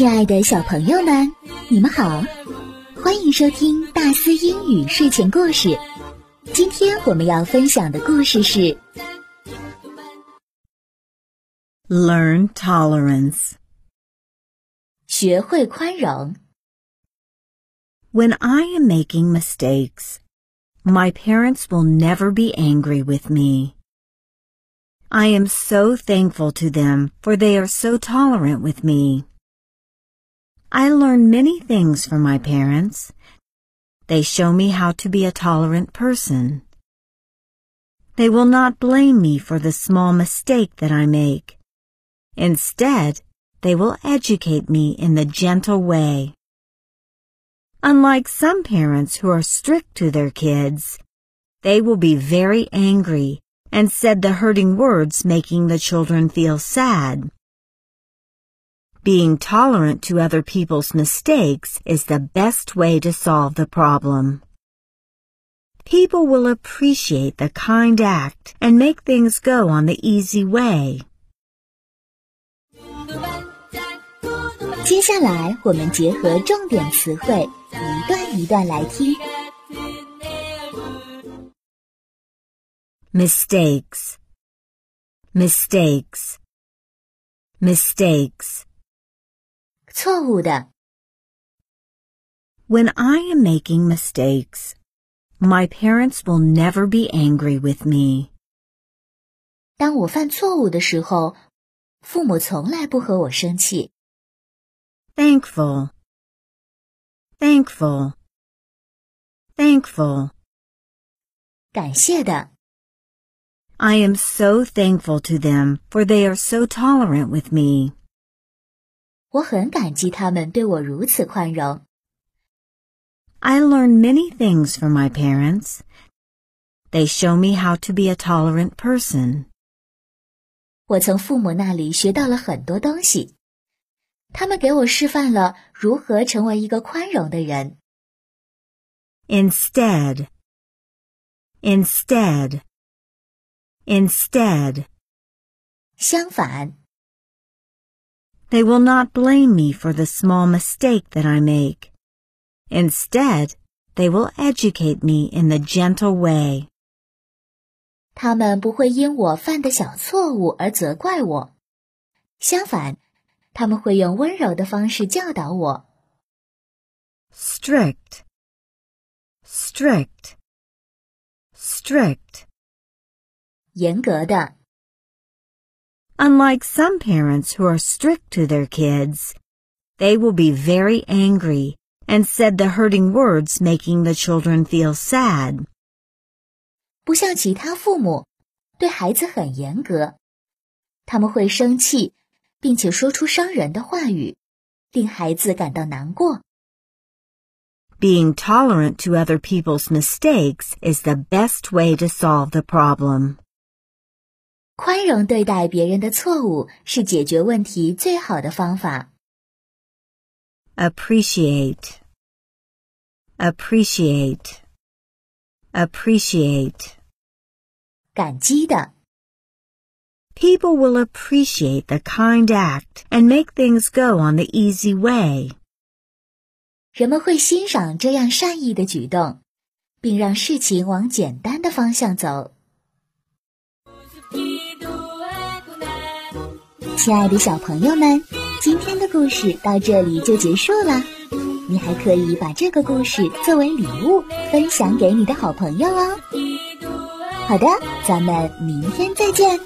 亲爱的小朋友们，你们好，欢迎收听大思英语睡前故事。今天我们要分享的故事是 Learn tolerance. 学会宽容。 When I am making mistakes, my parents will never be angry with me. I am so thankful to them for they are so tolerant with me. I learn many things from my parents. They show me how to be a tolerant person. They will not blame me for the small mistake that I make. Instead, they will educate me in the gentle way. Unlike some parents who are strict to their kids, they will be very angry and said the hurting words making the children feel sad. Being tolerant to other people's mistakes is the best way to solve the problem. People will appreciate the kind act and make things go on the easy way. 接下来我们结合重点词汇，一段一段来听。 Mistakes. Mistakes. Mistakes. 错误的， When I am making mistakes, my parents will never be angry with me. 当我犯错误的时候，父母从来不和我生气。 Thankful. Thankful. Thankful. 感谢的， I am so thankful to them for they are so tolerant with me. 我很感激他们对我如此宽容。 I learn many things from my parents. They show me how to be a tolerant person. 我从父母那里学到了很多东西，他们给我示范了如何成为一个宽容的人。 Instead. Instead. Instead. 相反， They will not blame me for the small mistake that I make. Instead, they will educate me in the gentle way. 他们不会因我犯的小错误而责怪我，相反，他们会用温柔的方式教导我。 Strict. Strict. Strict. 严格的， Unlike some parents who are strict to their kids, they will be very angry and said the hurting words making the children feel sad. 不像其他父母对孩子很严格，他们会生气，并且说出伤人的话语，令孩子感到难过。 Being tolerant to other people's mistakes is the best way to solve the problem. 宽容对待别人的错误是解决问题最好的方法。 Appreciate. Appreciate. Appreciate. 感激的， People will appreciate the kind act and make things go on the easy way. 人们会欣赏这样善意的举动，并让事情往简单的方向走。 亲爱的小朋友们，今天的故事到这里就结束了。你还可以把这个故事作为礼物分享给你的好朋友哦。好的，咱们明天再见。